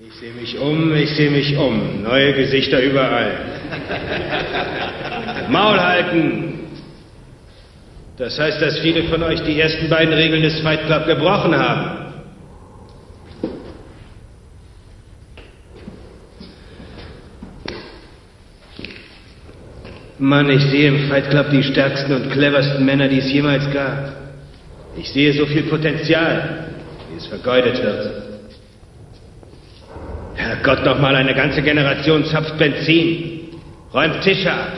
Ich sehe mich um, ich sehe mich um. Neue Gesichter überall. Maul halten! Das heißt, dass viele von euch die ersten beiden Regeln des Fight Club gebrochen haben. Mann, ich sehe im Fight Club die stärksten und cleversten Männer, die es jemals gab. Ich sehe so viel Potenzial, wie es vergeudet wird. Herrgott, noch mal eine ganze Generation zapft Benzin, räumt Tische ab,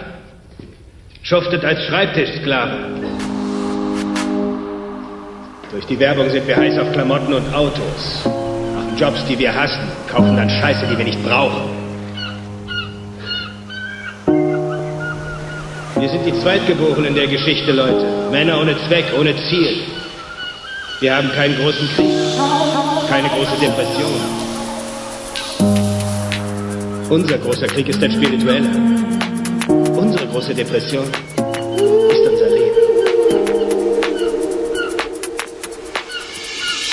schuftet als Schreibtischsklave. Durch die Werbung sind wir heiß auf Klamotten und Autos, machen Jobs, die wir hassen, kaufen dann Scheiße, die wir nicht brauchen. Wir sind die Zweitgeborenen der Geschichte, Leute. Männer ohne Zweck, ohne Ziel. Wir haben keinen großen Krieg, keine große Depression. Unser großer Krieg ist ein spiritueller. Unsere große Depression ist unser Leben.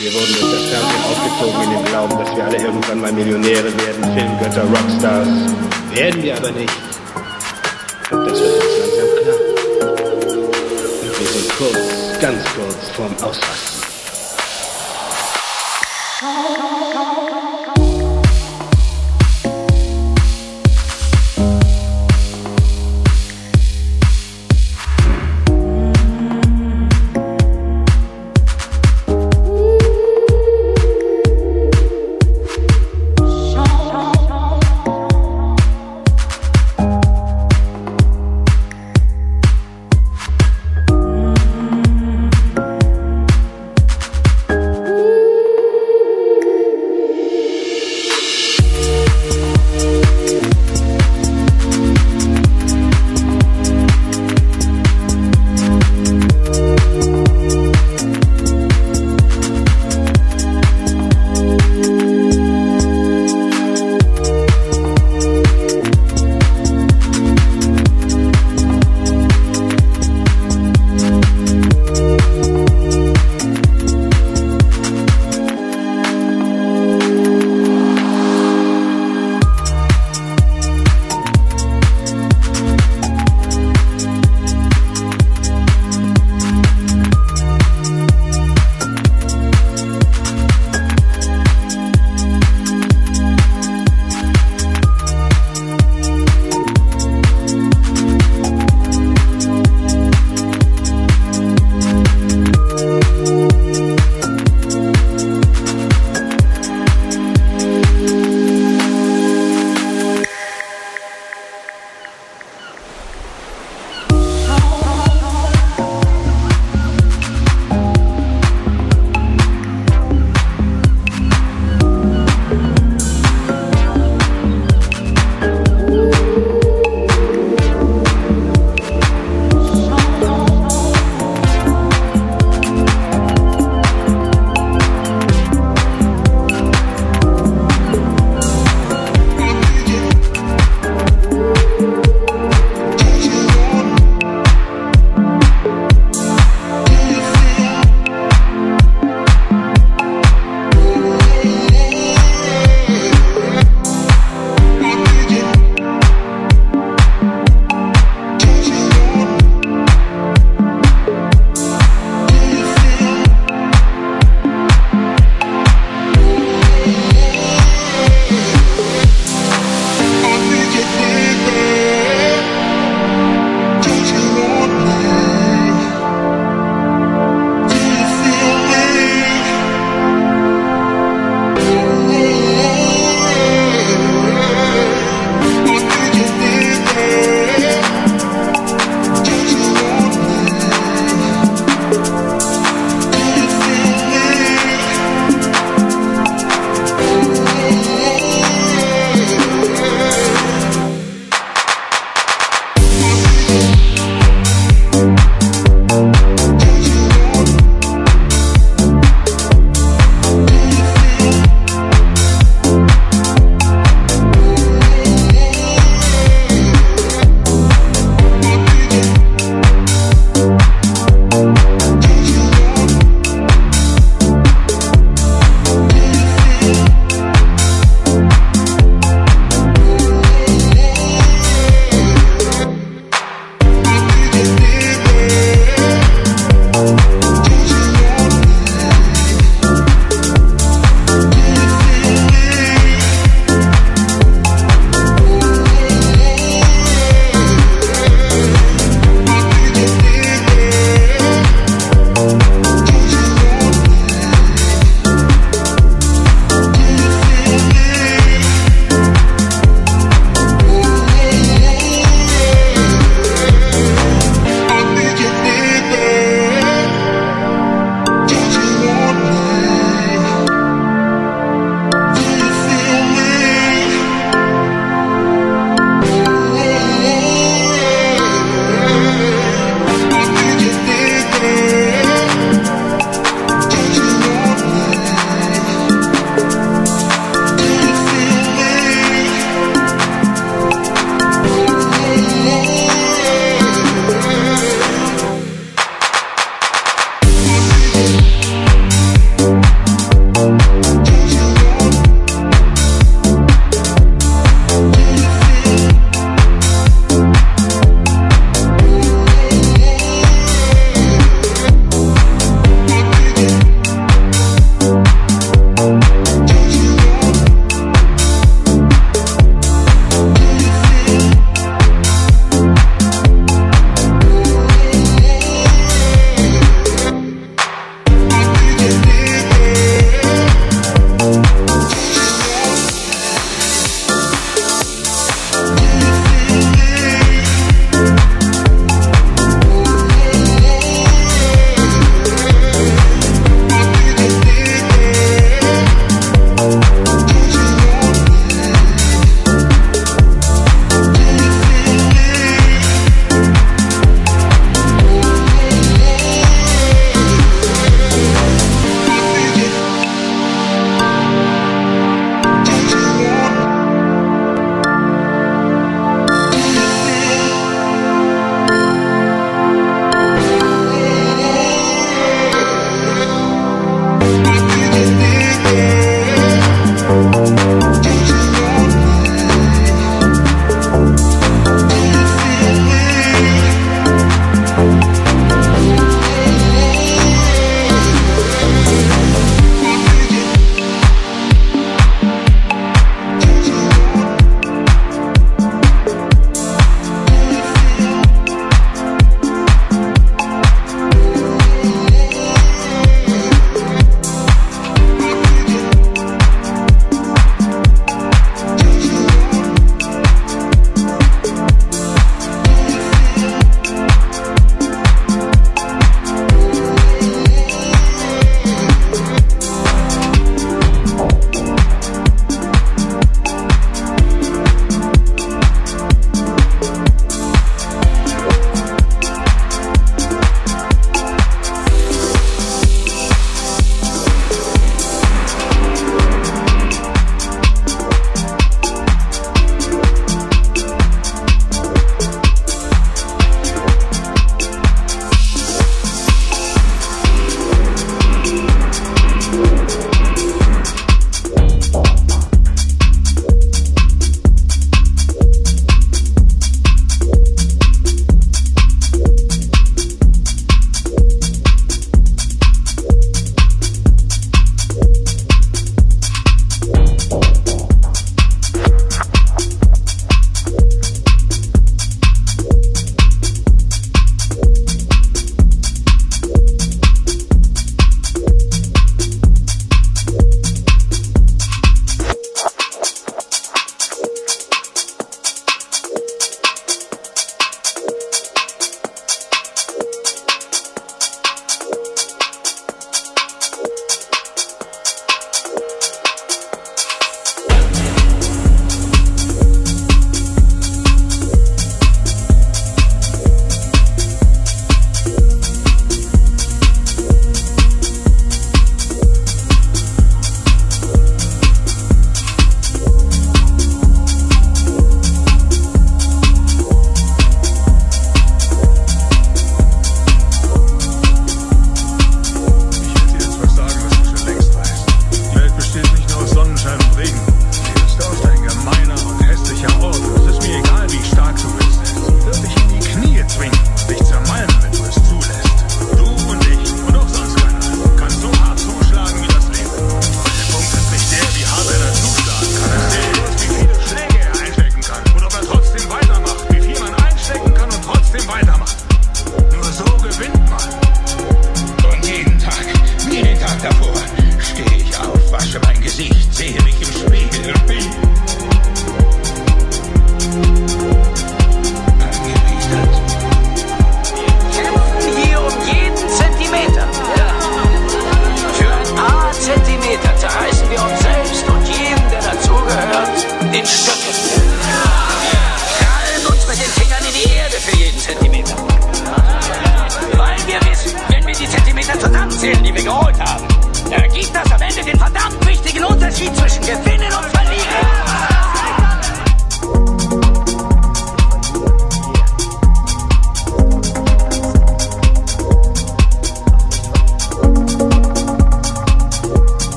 Wir wurden durch das Fernsehen aufgezogen in dem Glauben, dass wir alle irgendwann mal Millionäre werden, Filmgötter, Rockstars. Werden wir aber nicht. Und das wird uns langsam klar. Und wir sind kurz, ganz kurz vorm Ausrasten.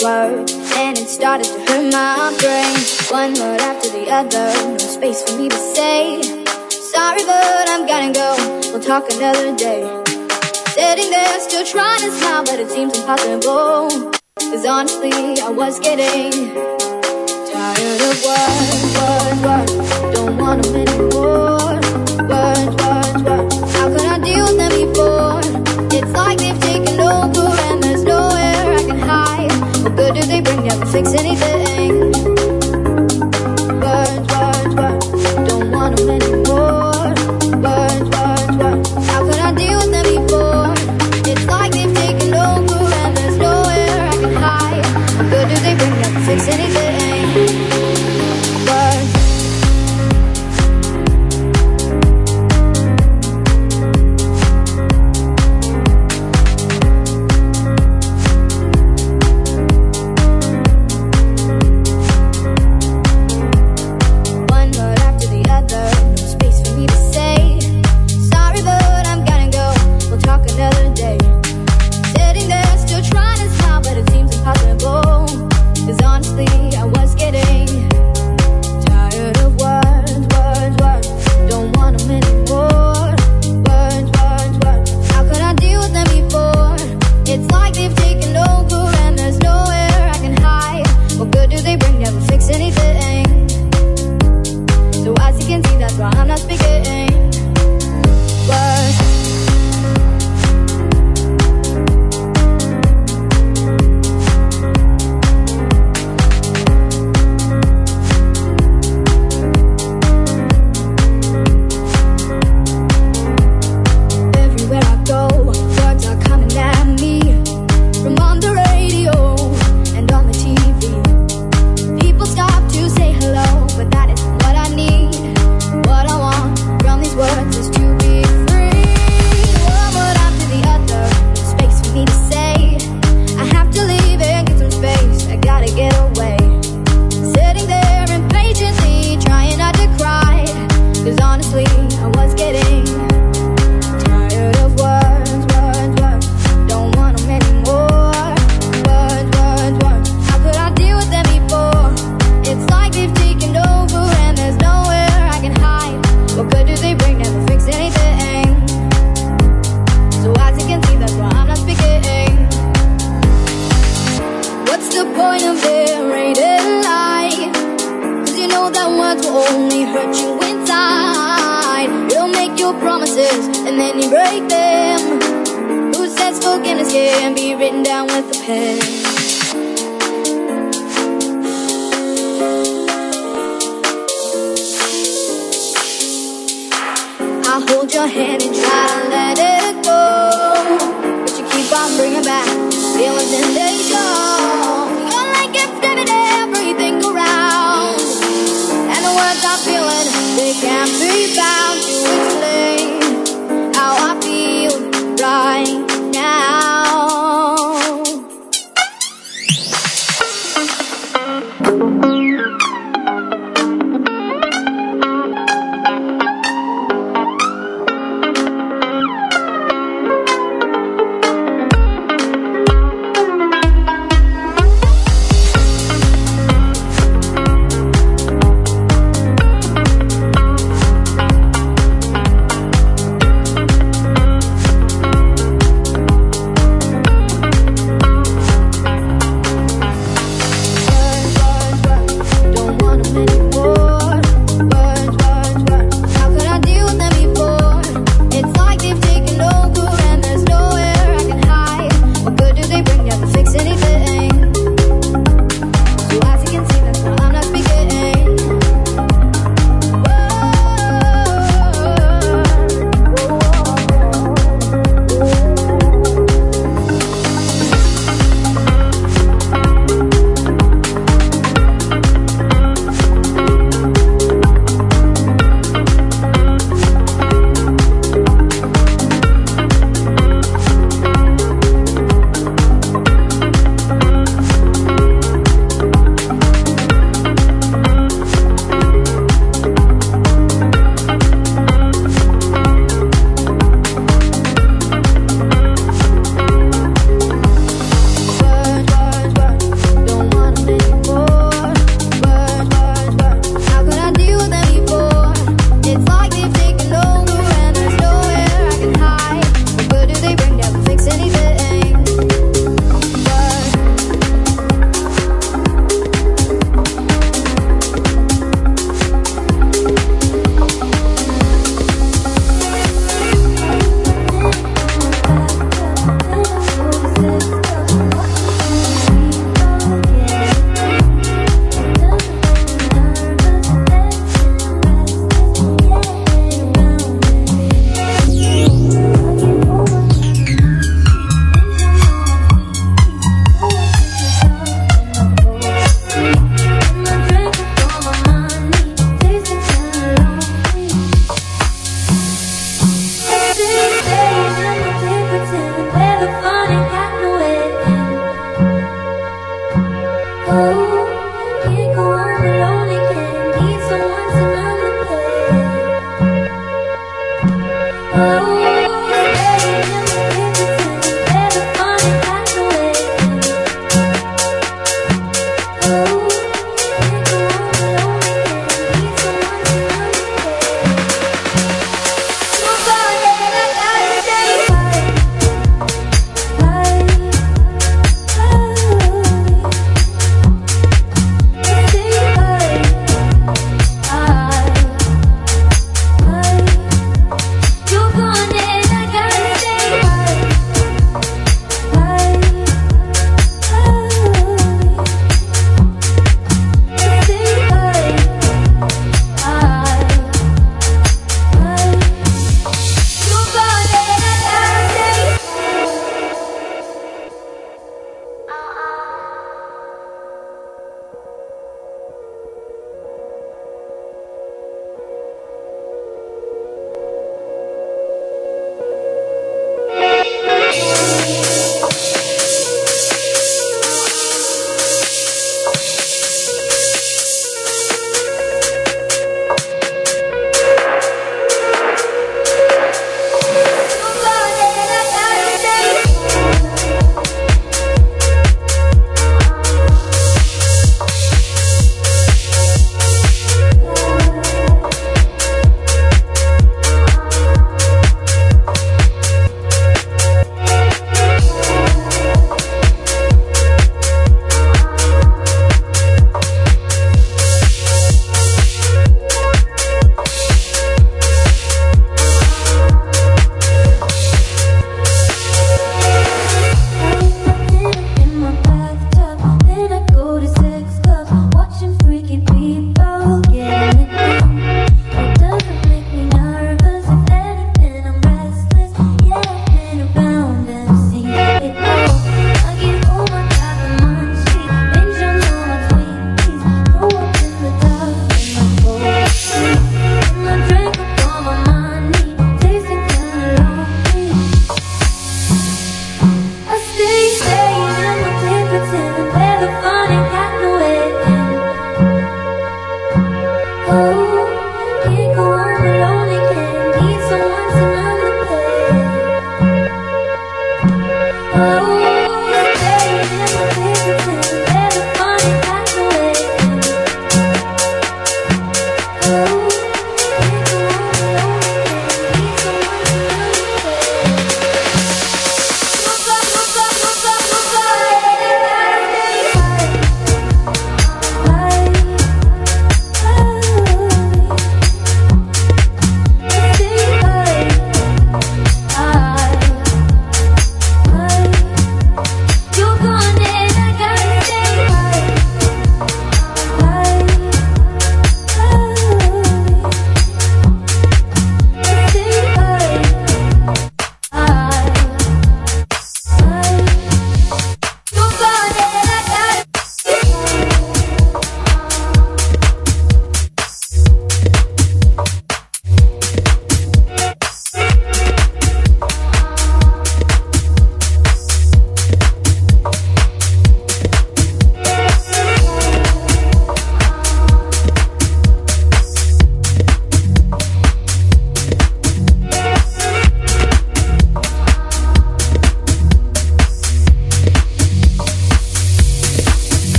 explode And it started to hurt my brain. One word after the other. No space for me to say Sorry but I'm gonna go. We'll talk another day. Sitting there still trying to smile But it seems impossible. Cause honestly I was getting Tired of what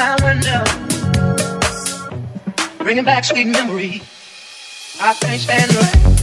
calendar, bringing back sweet memories. I can't stand the rain.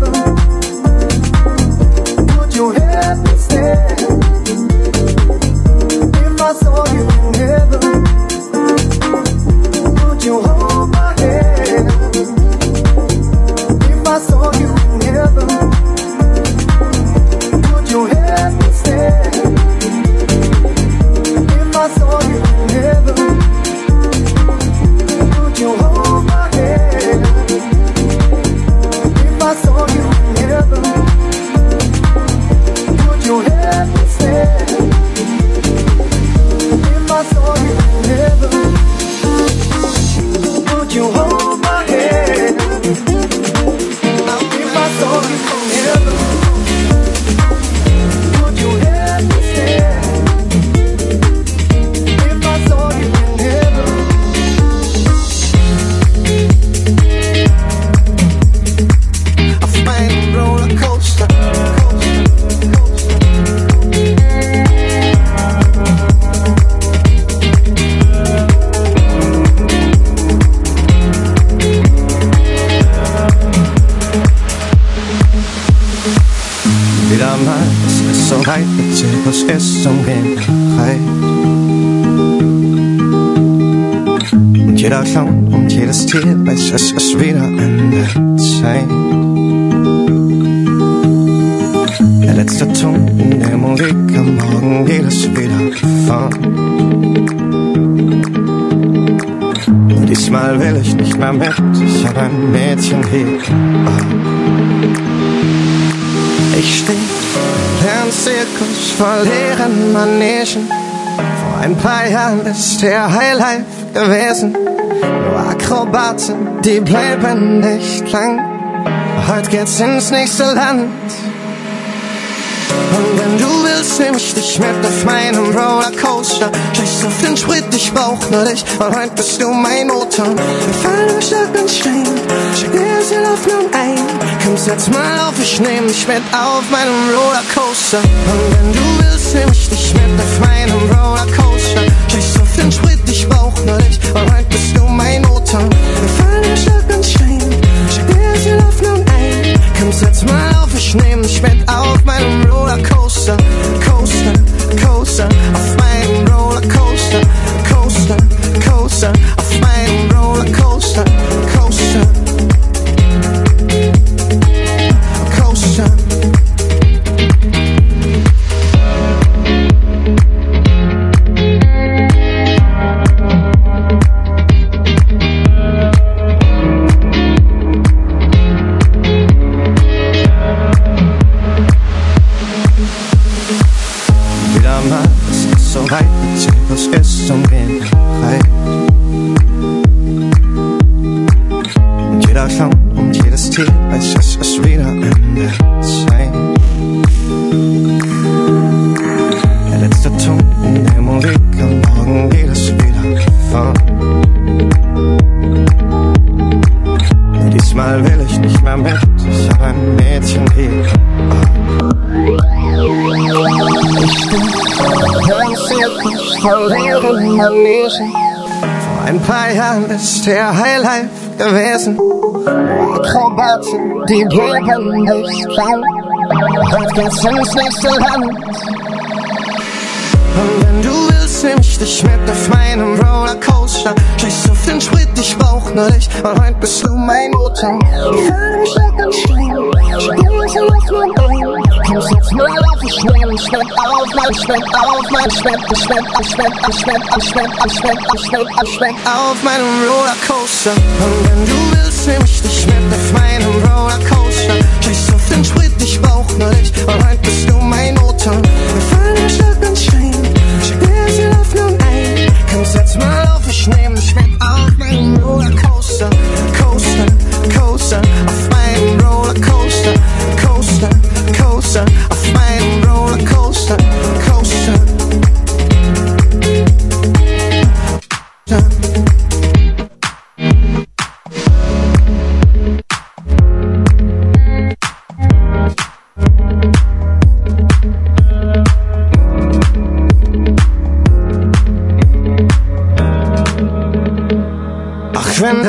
together. Paar Jahren ist der Highlife gewesen. Nur Akrobaten, die bleiben nicht lang. Heute geht's ins nächste Land. Und wenn du willst, nehm ich dich mit auf meinem Rollercoaster. Scheiß auf den Sprit, ich brauch nur dich, und heute bist du mein Motor. Wir fallen im Schlag und Stein, schick dir sie auf nun ein. Komm, setz mal auf, ich nehm dich mit auf meinem Rollercoaster. Und wenn du willst, nehm ich dich mit auf meinem Rollercoaster. Den Sprit, ich brauch nur dich, und heute bist du mein Motor. Wir fallen im Schlag und Stein, schick dir sie auf nun ein. Komm, setz mal auf, ich nehm dich mit auf meinem Rollercoaster. Coaster, Coaster, Jahren ist der Highlife gewesen. Akrobaten, die bleiben nicht lang. Heute geht's ins nächste Land. Und wenn du willst, nehm ich dich mit auf meinem Rollercoaster. Scheiß auf den Sprit, ich brauch nur dich. Und heute bist du mein Motor. Wir fahren im Schlag und Stein. Spielen sie auf mein Bein. Komm, setz mal auf, ich nehm dich mit auf mein Schwert, auf mein Schwert, ich schwert, ich schwert, ich schwert, ich schwert, ich schwert, ich schwert, ich schwert, auf meinem Rollercoaster. Und wenn du willst, nehm ich dich mit auf meinem Rollercoaster. Scheiß auf den Sprit, ich brauch nur dich. Und heute bist du mein Motor. Mal auf, ich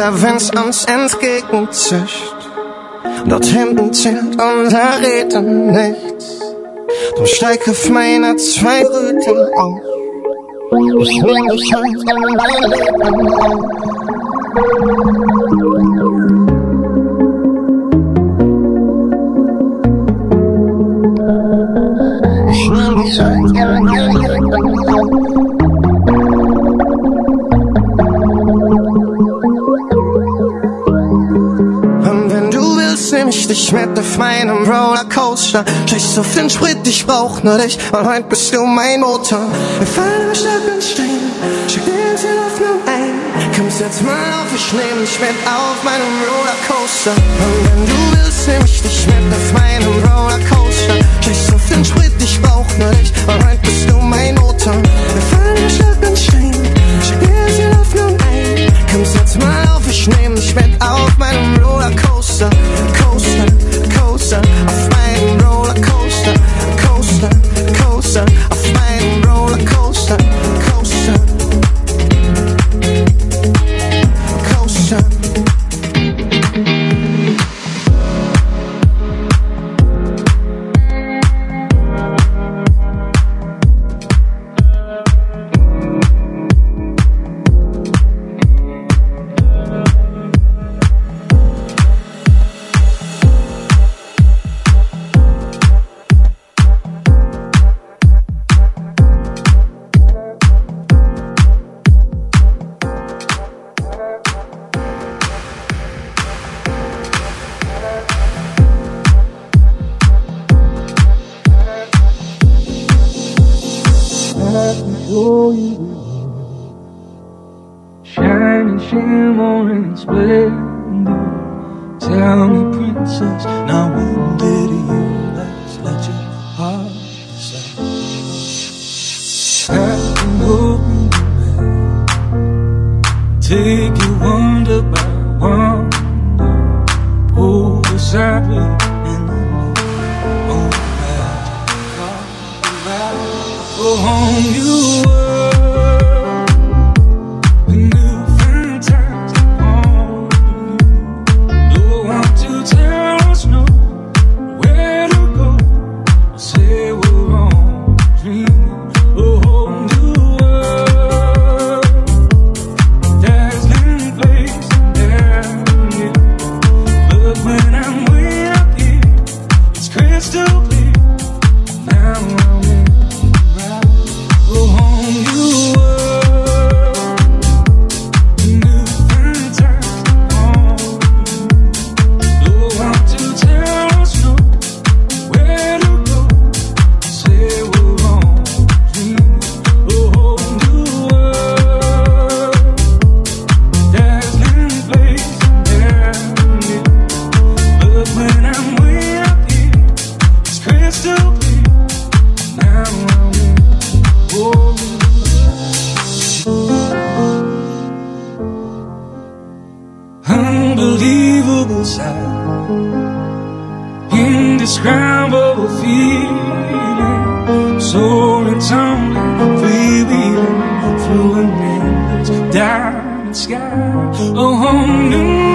Der Wind's uns entgegenzischt, dort hinten zählt unser Reden nichts. Drum steig auf meine zwei Rüten auf. Ich dich in mein Leben auf. Ich mit auf meinem Rollercoaster. Scheiß auf den Sprit, ich brauch nur dich, und heute bist du mein Motor. Wir fallen im Schlag und Stein, schick dir ins Hoffnung ein. Komm, setz mal auf, ich nehm dich mit auf meinem Rollercoaster. Und wenn du willst, nehm ich dich mit auf meinem Rollercoaster. Scheiß auf den Sprit, ich brauch nur dich, und heute bist du mein Motor. Wir fallen im Schlag und Stein, Komm, setz mal auf, ich nehm dich mit auf meinem Rollercoaster. Coaster, Coaster, inside. Indescribable feeling, soaring, tumbling, freewheeling, through in this diamond sky. A whole new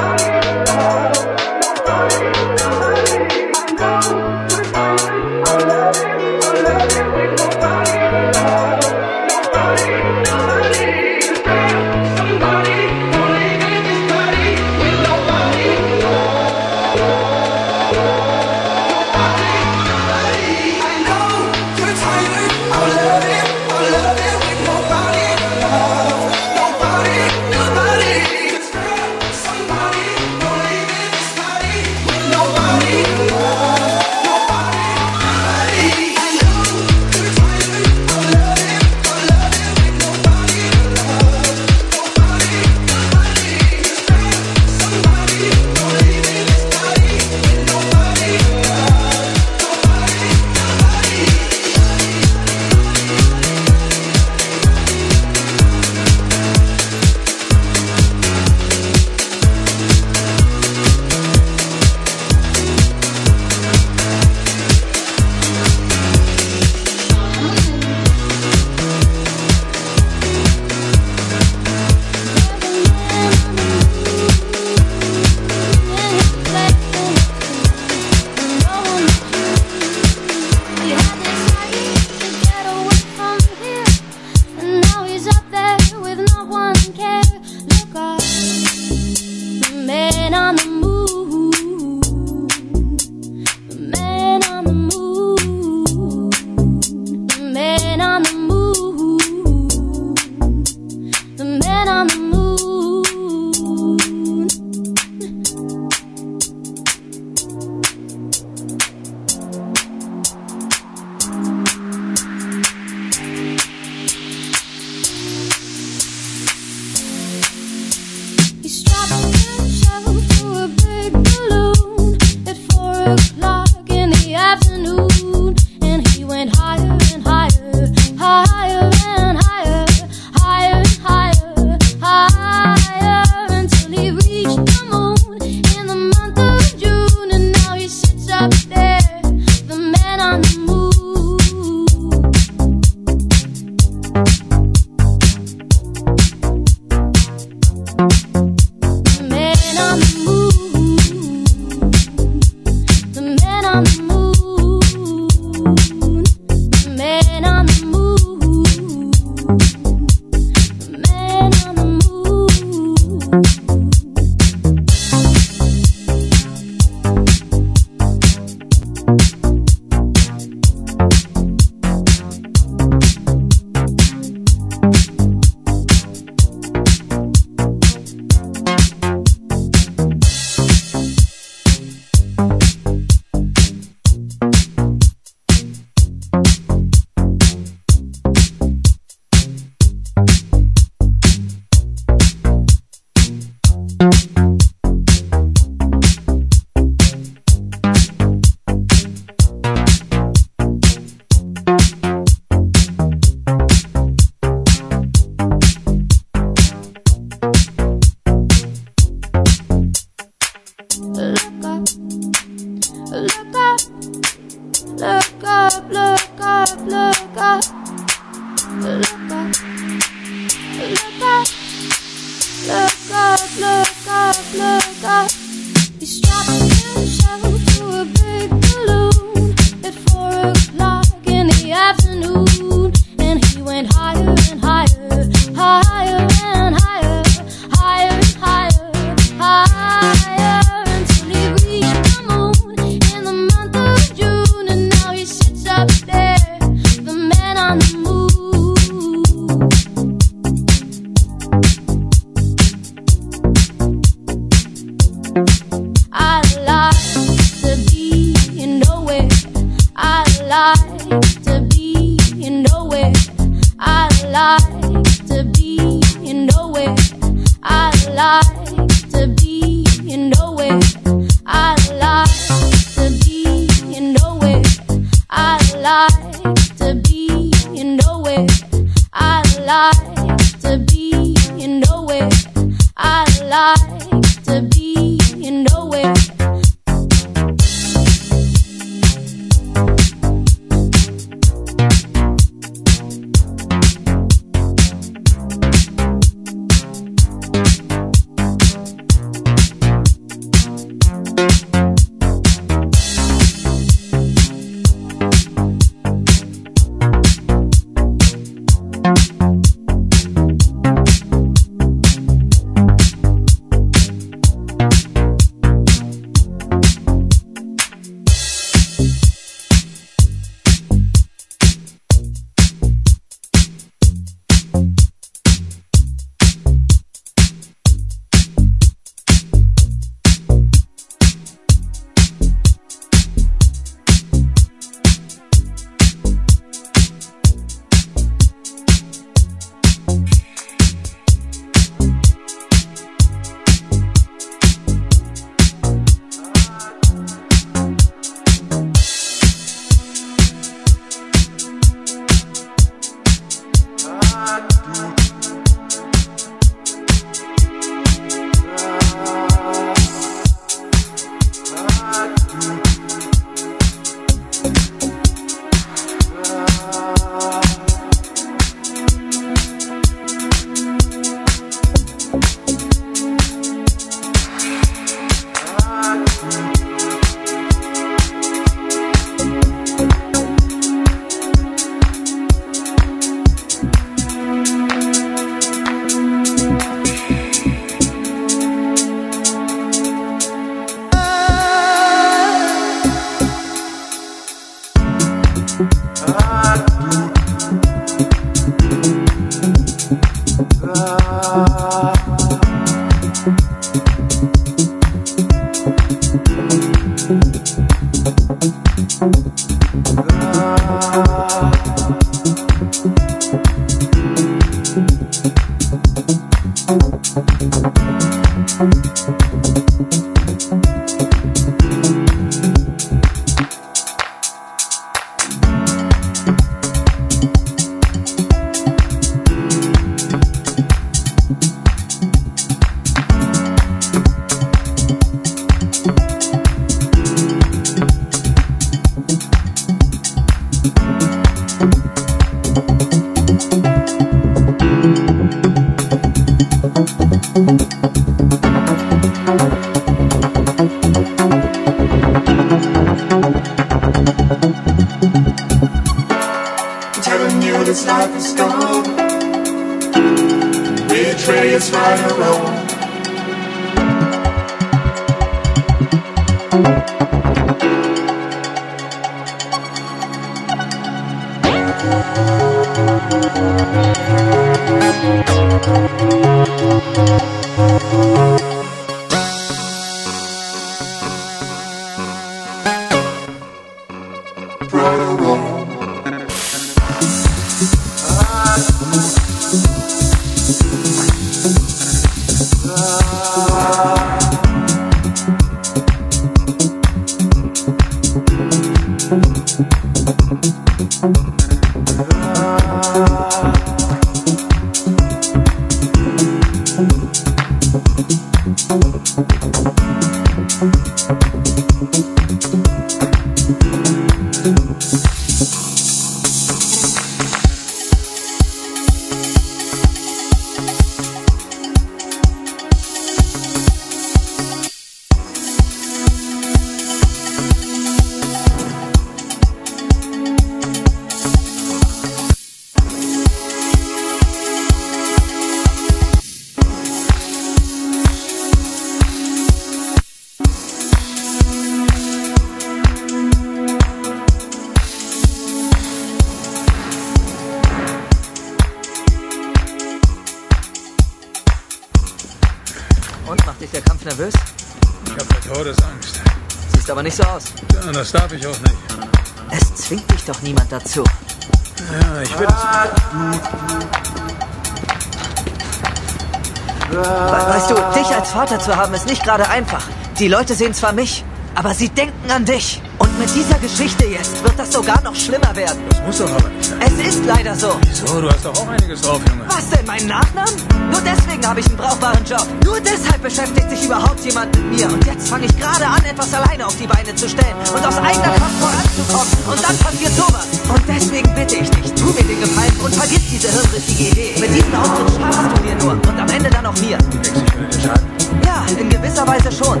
Gerade einfach. Die Leute sehen zwar mich, aber sie denken an dich. Mit dieser Geschichte jetzt wird das sogar noch schlimmer werden. Das muss doch aber nicht sein. Es ist leider so. Wieso? Du hast doch auch einiges drauf, Junge. Was denn, meinen Nachnamen? Nur deswegen habe ich einen brauchbaren Job. Nur deshalb beschäftigt sich überhaupt jemand mit mir. Und jetzt fange ich gerade an, etwas alleine auf die Beine zu stellen und aus eigener Kraft voranzukommen. Und dann passiert sowas. Und deswegen bitte ich dich, tu mir den Gefallen und vergiss diese hirnrissige Idee. Mit diesem Auftritt schadest du dir nur. Und am Ende dann auch mir. Denkst du, ich will dir schaden? Ja, in gewisser Weise schon.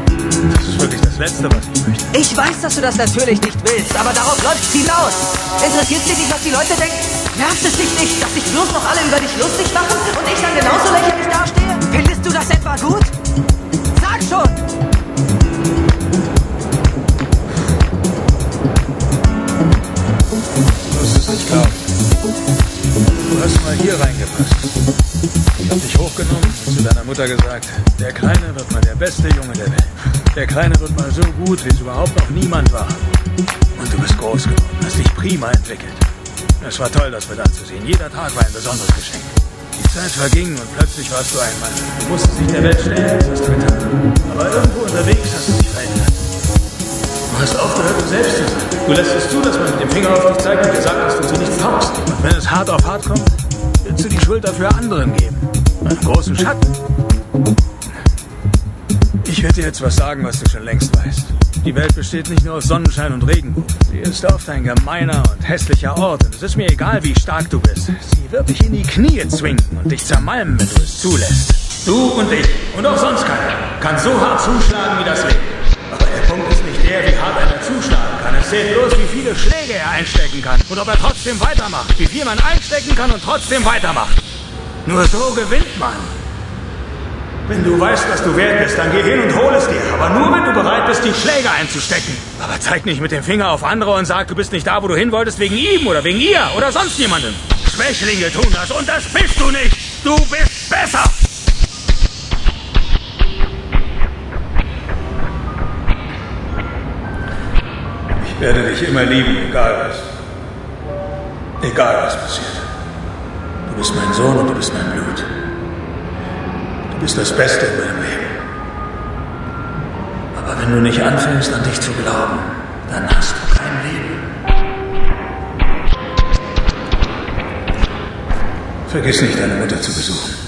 Das ist wirklich das Letzte, was ich möchte. Ich weiß, dass du das natürlich nicht willst, aber darauf läuft's hinaus. Interessiert dich nicht, was die Leute denken? Nervt es dich nicht, dass sich bloß noch alle über dich lustig machen und ich dann genauso lächerlich dastehe? Findest du das etwa gut? Sag schon! Wirst es nicht glauben. Du hast mal hier reingepasst. Ich hab dich hochgenommen und zu deiner Mutter gesagt, der Kleine wird mal der beste Junge der Welt. Der Kleine wird mal so gut, wie es überhaupt noch niemand war. Und du bist groß geworden, hast dich prima entwickelt. Es war toll, das mit anzusehen. Jeder Tag war ein besonderes Geschenk. Die Zeit verging und plötzlich warst du ein Mann. Du musstest dich der Welt stellen, das hast du getan. Aber irgendwo unterwegs hast du dich verändert. Du hast aufgehört, du selbst zu sein. Du lässt es zu, dass man mit dem Finger auf dich zeigt und dir sagt, dass du zu nichts taugst. Und wenn es hart auf hart kommt, willst du die Schuld dafür anderen geben. Einen großen Schatten. Ich werde dir jetzt was sagen, was du schon längst weißt. Die Welt besteht nicht nur aus Sonnenschein und Regenbogen. Sie ist oft ein gemeiner und hässlicher Ort. Und es ist mir egal, wie stark du bist. Sie wird dich in die Knie zwingen und dich zermalmen, wenn du es zulässt. Du und ich und auch sonst keiner kann so hart zuschlagen wie das Leben. Der, wie hart einer zuschlagen kann. Es zählt bloß, wie viele Schläge er einstecken kann. Und ob er trotzdem weitermacht. Wie viel man einstecken kann und trotzdem weitermacht. Nur so gewinnt man. Wenn du weißt, was du wert bist, dann geh hin und hol es dir. Aber nur, wenn du bereit bist, die Schläge einzustecken. Aber zeig nicht mit dem Finger auf andere und sag, du bist nicht da, wo du hin wolltest, wegen ihm oder wegen ihr oder sonst jemandem. Schwächlinge tun das und das bist du nicht. Du bist besser. Werde dich immer lieben, egal was. Egal was passiert. Du bist mein Sohn und du bist mein Blut. Du bist das Beste in meinem Leben. Aber wenn du nicht anfängst, an dich zu glauben, dann hast du kein Leben. Vergiss nicht, deine Mutter zu besuchen.